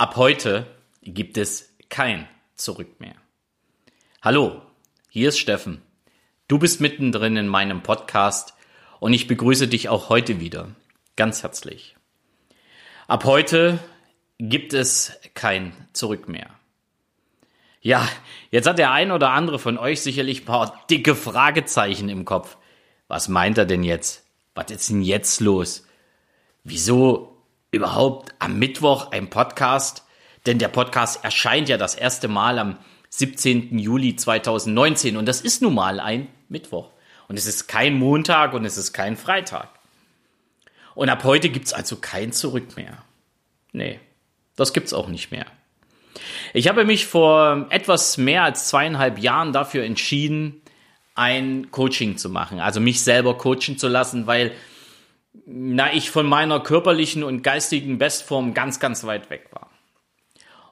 Ab heute gibt es kein Zurück mehr. Hallo, hier ist Steffen. Du bist mittendrin in meinem Podcast und ich begrüße dich auch heute wieder ganz herzlich. Ab heute gibt es kein Zurück mehr. Ja, jetzt hat der ein oder andere von euch sicherlich ein paar dicke Fragezeichen im Kopf. Was meint er denn jetzt? Was ist denn jetzt los? Wieso überhaupt am Mittwoch ein Podcast? Denn der Podcast erscheint ja das erste Mal am 17. Juli 2019 und das ist nun mal ein Mittwoch. Und es ist kein Montag und es ist kein Freitag. Und ab heute gibt's also kein Zurück mehr. Nee, das gibt's auch nicht mehr. Ich habe mich vor etwas mehr als zweieinhalb Jahren dafür entschieden, ein Coaching zu machen, also mich selber coachen zu lassen, weil na, ich von meiner körperlichen und geistigen Bestform ganz, ganz weit weg war.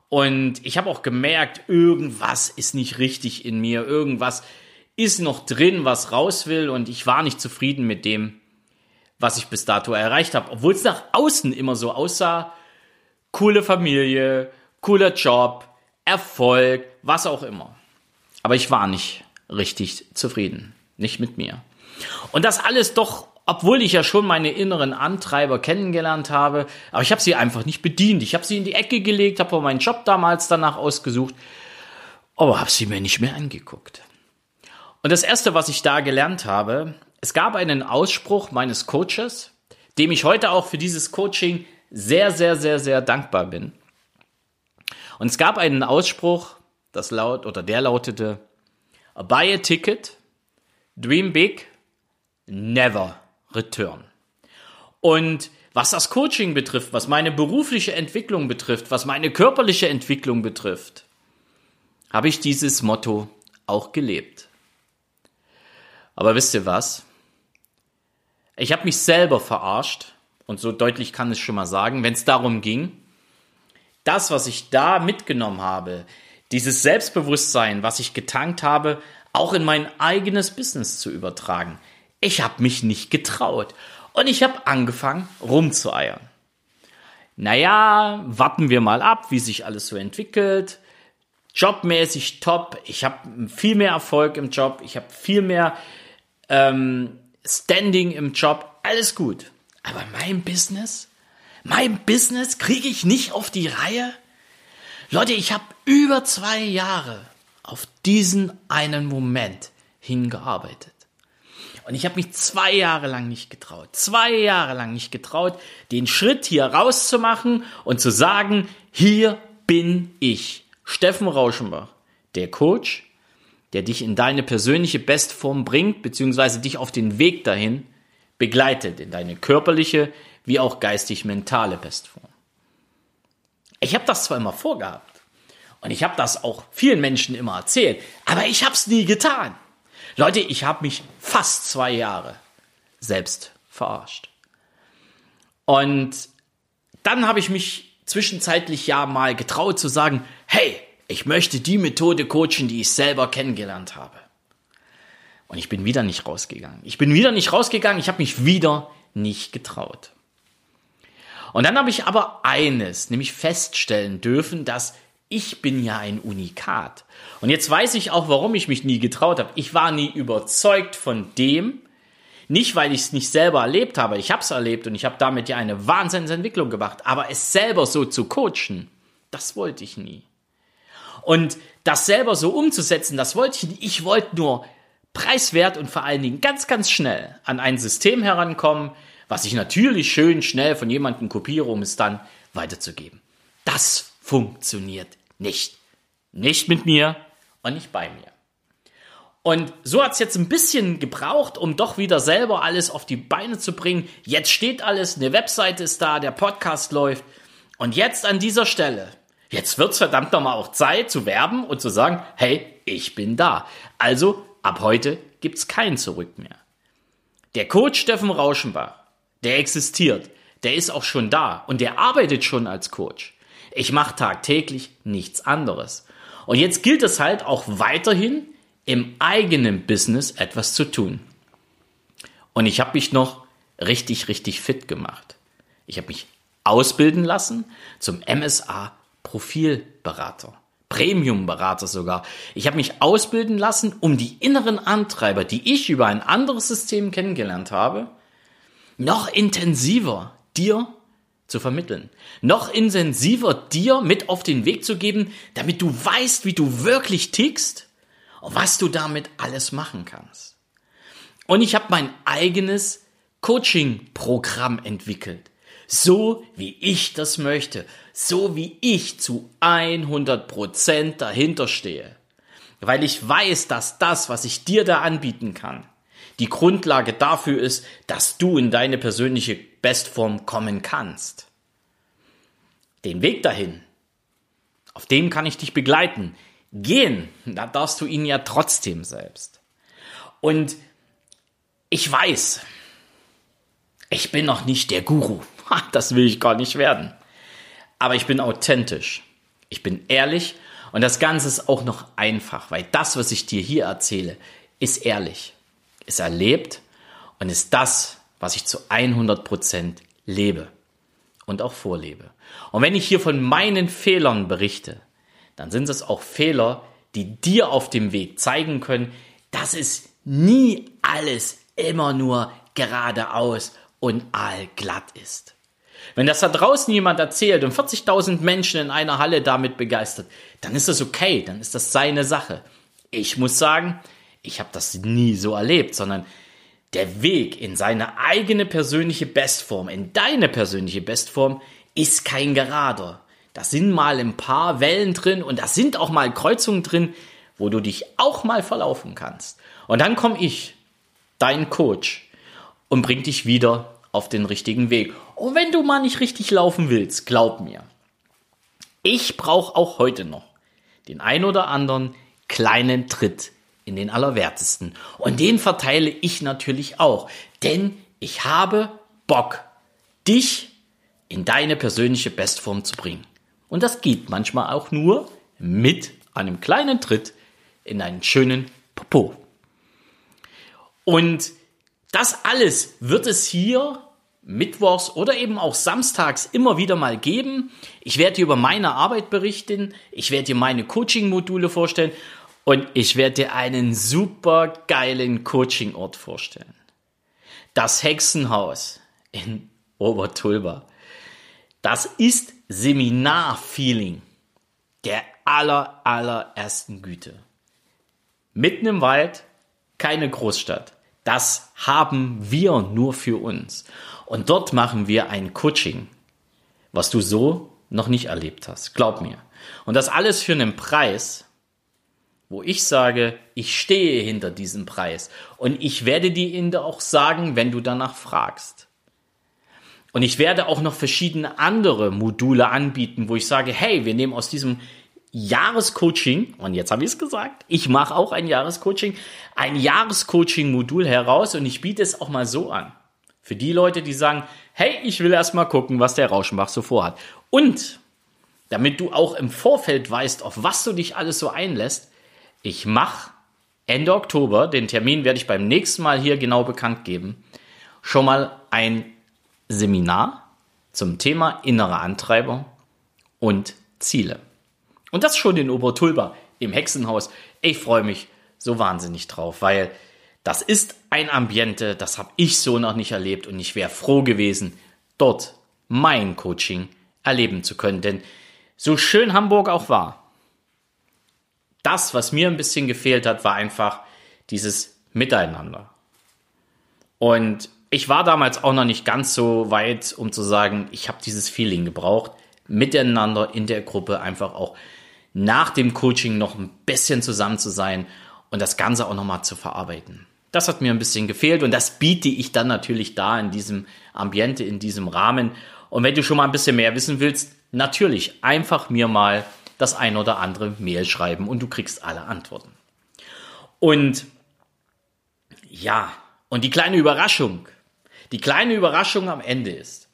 Und ich habe auch gemerkt, irgendwas ist nicht richtig in mir, irgendwas ist noch drin, was raus will und ich war nicht zufrieden mit dem, was ich bis dato erreicht habe, obwohl es nach außen immer so aussah, coole Familie, cooler Job, Erfolg, was auch immer. Aber ich war nicht richtig zufrieden, nicht mit mir. Und das alles doch obwohl ich ja schon meine inneren Antreiber kennengelernt habe, aber ich habe sie einfach nicht bedient. Ich habe sie in die Ecke gelegt, habe meinen Job damals danach ausgesucht, aber habe sie mir nicht mehr angeguckt. Und das Erste, was ich da gelernt habe, es gab einen Ausspruch meines Coaches, dem ich heute auch für dieses Coaching sehr, sehr, sehr, sehr dankbar bin. Und es gab einen Ausspruch, das laut oder der lautete: Buy a ticket, dream big, never Return. Und was das Coaching betrifft, was meine berufliche Entwicklung betrifft, was meine körperliche Entwicklung betrifft, habe ich dieses Motto auch gelebt. Aber wisst ihr was? Ich habe mich selber verarscht, und so deutlich kann es schon mal sagen, wenn es darum ging, das, was ich da mitgenommen habe, dieses Selbstbewusstsein, was ich getankt habe, auch in mein eigenes Business zu übertragen. Ich habe mich nicht getraut. Und ich habe angefangen rumzueiern. Naja, warten wir mal ab, wie sich alles so entwickelt. Jobmäßig top. Ich habe viel mehr Erfolg im Job. Ich habe viel mehr ähm, Standing im Job. Alles gut. Aber mein Business? Mein Business kriege ich nicht auf die Reihe? Leute, ich habe über zwei Jahre auf diesen einen Moment hingearbeitet. Und ich habe mich zwei Jahre lang nicht getraut, zwei Jahre lang nicht getraut, den Schritt hier rauszumachen und zu sagen, hier bin ich, Steffen Rauschenbach, der Coach, der dich in deine persönliche Bestform bringt, beziehungsweise dich auf den Weg dahin begleitet, in deine körperliche wie auch geistig-mentale Bestform. Ich habe das zwar immer vorgehabt und ich habe das auch vielen Menschen immer erzählt, aber ich habe es nie getan. Leute, ich habe mich fast zwei Jahre selbst verarscht. Und dann habe ich mich zwischenzeitlich ja mal getraut zu sagen, hey, ich möchte die Methode coachen, die ich selber kennengelernt habe. Und ich bin wieder nicht rausgegangen. Ich bin wieder nicht rausgegangen, ich habe mich wieder nicht getraut. Und dann habe ich aber eines, nämlich feststellen dürfen, dass ich bin ja ein Unikat. Und jetzt weiß ich auch, warum ich mich nie getraut habe. Ich war nie überzeugt von dem, nicht weil ich es nicht selber erlebt habe, ich habe es erlebt und ich habe damit ja eine Wahnsinnsentwicklung gemacht, aber es selber so zu coachen, das wollte ich nie. Und das selber so umzusetzen, das wollte ich nie. Ich wollte nur preiswert und vor allen Dingen ganz, ganz schnell an ein System herankommen, was ich natürlich schön schnell von jemandem kopiere, um es dann weiterzugeben. Das funktioniert nicht. Nicht mit mir und nicht bei mir. Und so hat es jetzt ein bisschen gebraucht, um doch wieder selber alles auf die Beine zu bringen. Jetzt steht alles, eine Webseite ist da, der Podcast läuft. Und jetzt an dieser Stelle, jetzt wird es verdammt nochmal auch Zeit zu werben und zu sagen, hey, ich bin da. Also ab heute gibt es kein Zurück mehr. Der Coach Steffen Rauschenbach, der existiert, der ist auch schon da und der arbeitet schon als Coach. Ich mache tagtäglich nichts anderes. Und jetzt gilt es halt auch weiterhin im eigenen Business etwas zu tun. Und ich habe mich noch richtig, richtig fit gemacht. Ich habe mich ausbilden lassen zum MSA Profilberater. Premium-Berater sogar. Ich habe mich ausbilden lassen, um die inneren Antreiber, die ich über ein anderes System kennengelernt habe, noch intensiver dir zu vermitteln. Noch intensiver dir mit auf den Weg zu geben, damit du weißt, wie du wirklich tickst und was du damit alles machen kannst. Und ich habe mein eigenes Coaching-Programm entwickelt. So wie ich das möchte. So wie ich zu 100% dahinter stehe. Weil ich weiß, dass das, was ich dir da anbieten kann, die Grundlage dafür ist, dass du in deine persönliche Bestform kommen kannst. Den Weg dahin, auf dem kann ich dich begleiten. Gehen, da darfst du ihn ja trotzdem selbst. Und ich weiß, ich bin noch nicht der Guru. Das will ich gar nicht werden. Aber ich bin authentisch. Ich bin ehrlich und das Ganze ist auch noch einfach, weil das, was ich dir hier erzähle, ist ehrlich, ist erlebt und ist das, was ich zu 100 Prozent lebe und auch vorlebe. Und wenn ich hier von meinen Fehlern berichte, dann sind es auch Fehler, die dir auf dem Weg zeigen können, dass es nie alles immer nur geradeaus und allglatt ist. Wenn das da draußen jemand erzählt und 40.000 Menschen in einer Halle damit begeistert, dann ist das okay, dann ist das seine Sache. Ich muss sagen, ich habe das nie so erlebt, sondern der Weg in seine eigene persönliche Bestform, in deine persönliche Bestform, ist kein gerader. Da sind mal ein paar Wellen drin und da sind auch mal Kreuzungen drin, wo du dich auch mal verlaufen kannst. Und dann komme ich, dein Coach, und bring dich wieder auf den richtigen Weg. Und wenn du mal nicht richtig laufen willst, glaub mir, ich brauche auch heute noch den ein oder anderen kleinen Tritt in den Allerwertesten. Und den verteile ich natürlich auch, denn ich habe Bock, dich in deine persönliche Bestform zu bringen. Und das geht manchmal auch nur mit einem kleinen Tritt in einen schönen Popo. Und das alles wird es hier mittwochs oder eben auch samstags immer wieder mal geben. Ich werde dir über meine Arbeit berichten, ich werde dir meine Coaching-Module vorstellen und ich werde dir einen super geilen Coaching-Ort vorstellen. Das Hexenhaus in Obertulba. Das ist Seminar-Feeling der aller, allerersten Güte. Mitten im Wald, keine Großstadt. Das haben wir nur für uns. Und dort machen wir ein Coaching, was du so noch nicht erlebt hast. Glaub mir. Und das alles für einen Preis, wo ich sage, ich stehe hinter diesem Preis. Und ich werde dir ihn auch sagen, wenn du danach fragst. Und ich werde auch noch verschiedene andere Module anbieten, wo ich sage, hey, wir nehmen aus diesem Jahrescoaching, und jetzt habe ich es gesagt, ich mache auch ein Jahrescoaching, ein Jahrescoaching-Modul heraus und ich biete es auch mal so an. Für die Leute, die sagen, hey, ich will erst mal gucken, was der Rauschenbach so vorhat. Und damit du auch im Vorfeld weißt, auf was du dich alles so einlässt, ich mache Ende Oktober, den Termin werde ich beim nächsten Mal hier genau bekannt geben, schon mal ein Seminar zum Thema innere Antreiber und Ziele. Und das schon in Obertulba im Hexenhaus. Ich freue mich so wahnsinnig drauf, weil das ist ein Ambiente, das habe ich so noch nicht erlebt und ich wäre froh gewesen, dort mein Coaching erleben zu können. Denn so schön Hamburg auch war, das, was mir ein bisschen gefehlt hat, war einfach dieses Miteinander. Und ich war damals auch noch nicht ganz so weit, um zu sagen, ich habe dieses Feeling gebraucht, miteinander in der Gruppe einfach auch nach dem Coaching noch ein bisschen zusammen zu sein und das Ganze auch nochmal zu verarbeiten. Das hat mir ein bisschen gefehlt und das biete ich dann natürlich da in diesem Ambiente, in diesem Rahmen. Und wenn du schon mal ein bisschen mehr wissen willst, natürlich einfach mir mal das ein oder andere Mail schreiben und du kriegst alle Antworten. Und ja, und die kleine Überraschung, die kleine Überraschung am Ende ist,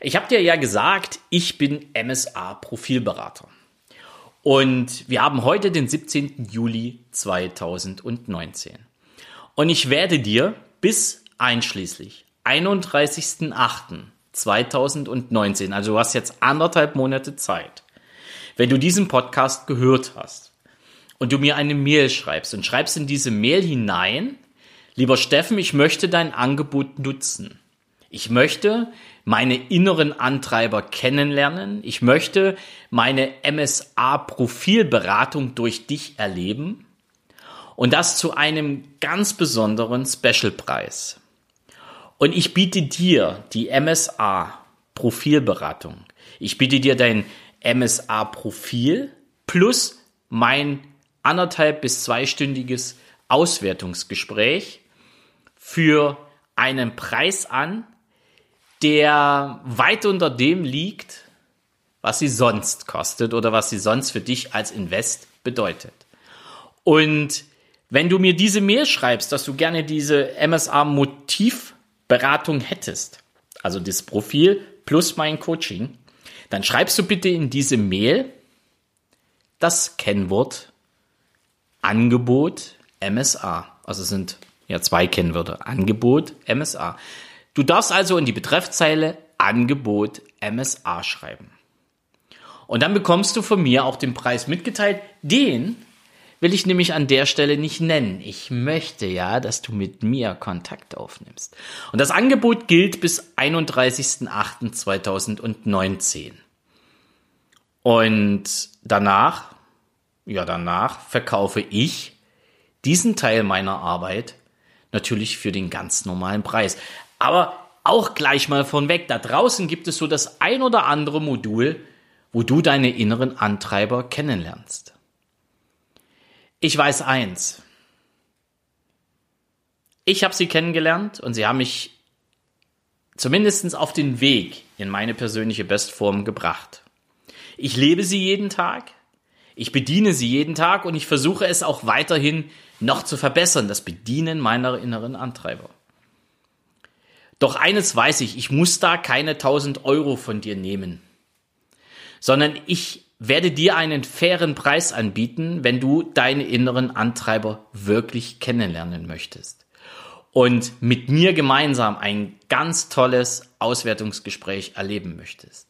ich habe dir ja gesagt, ich bin MSA-Profilberater. Und wir haben heute den 17. Juli 2019. Und ich werde dir bis einschließlich 31.08.2019, also du hast jetzt anderthalb Monate Zeit, wenn du diesen Podcast gehört hast und du mir eine Mail schreibst und schreibst in diese Mail hinein, lieber Steffen, ich möchte dein Angebot nutzen. Ich möchte meine inneren Antreiber kennenlernen. Ich möchte meine MSA-Profilberatung durch dich erleben. Und das zu einem ganz besonderen Specialpreis. Und ich biete dir die MSA-Profilberatung. Ich biete dir dein MSA-Profil plus mein anderthalb bis zweistündiges Auswertungsgespräch für einen Preis an, der weit unter dem liegt, was sie sonst kostet oder was sie sonst für dich als Invest bedeutet. Und wenn du mir diese Mail schreibst, dass du gerne diese MSA Motivberatung hättest, also das Profil plus mein Coaching, dann schreibst du bitte in diese Mail das Kennwort Angebot MSA. Also sind ja zwei Kennwörter. Angebot MSA. Du darfst also in die Betreffzeile Angebot MSA schreiben. Und dann bekommst du von mir auch den Preis mitgeteilt. Den will ich nämlich an der Stelle nicht nennen. Ich möchte ja, dass du mit mir Kontakt aufnimmst. Und das Angebot gilt bis 31.08.2019. Und danach, ja, danach verkaufe ich diesen Teil meiner Arbeit natürlich für den ganz normalen Preis. Aber auch gleich mal von weg. Da draußen gibt es so das ein oder andere Modul, wo du deine inneren Antreiber kennenlernst. Ich weiß eins. Ich habe sie kennengelernt und sie haben mich zumindest auf den Weg in meine persönliche Bestform gebracht. Ich lebe sie jeden Tag, ich bediene sie jeden Tag und ich versuche es auch weiterhin noch zu verbessern, das Bedienen meiner inneren Antreiber. Doch eines weiß ich, ich muss da keine 1000 Euro von dir nehmen, sondern ich werde dir einen fairen Preis anbieten, wenn du deine inneren Antreiber wirklich kennenlernen möchtest und mit mir gemeinsam ein ganz tolles Auswertungsgespräch erleben möchtest.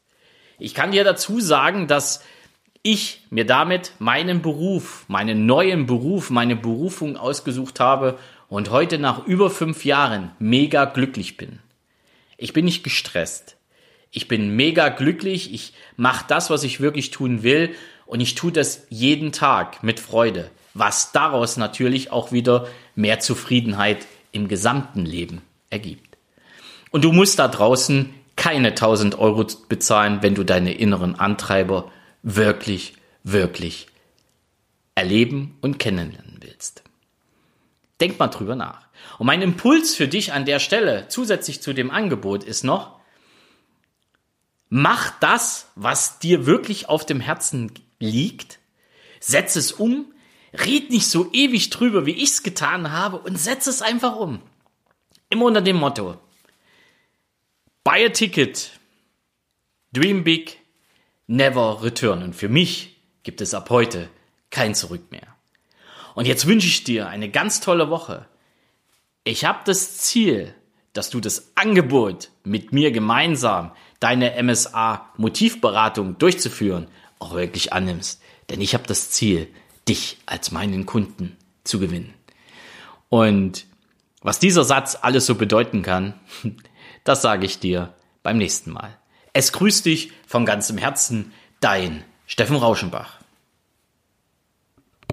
Ich kann dir dazu sagen, dass ich mir damit meinen Beruf, meinen neuen Beruf, meine Berufung ausgesucht habe und heute nach über fünf Jahren mega glücklich bin. Ich bin nicht gestresst. Ich bin mega glücklich. Ich mache das, was ich wirklich tun will. Und ich tue das jeden Tag mit Freude. Was daraus natürlich auch wieder mehr Zufriedenheit im gesamten Leben ergibt. Und du musst da draußen keine 1000 Euro bezahlen, wenn du deine inneren Antreiber wirklich, wirklich erleben und kennenlernen willst. Denk mal drüber nach. Und mein Impuls für dich an der Stelle, zusätzlich zu dem Angebot, ist noch, mach das, was dir wirklich auf dem Herzen liegt, setz es um, red nicht so ewig drüber, wie ich es getan habe, und setz es einfach um. Immer unter dem Motto, buy a ticket, dream big, never return. Und für mich gibt es ab heute kein Zurück mehr. Und jetzt wünsche ich dir eine ganz tolle Woche. Ich habe das Ziel, dass du das Angebot mit mir gemeinsam deine MSA Motivberatung durchzuführen auch wirklich annimmst. Denn ich habe das Ziel, dich als meinen Kunden zu gewinnen. Und was dieser Satz alles so bedeuten kann, das sage ich dir beim nächsten Mal. Es grüßt dich von ganzem Herzen, dein Steffen Rauschenbach.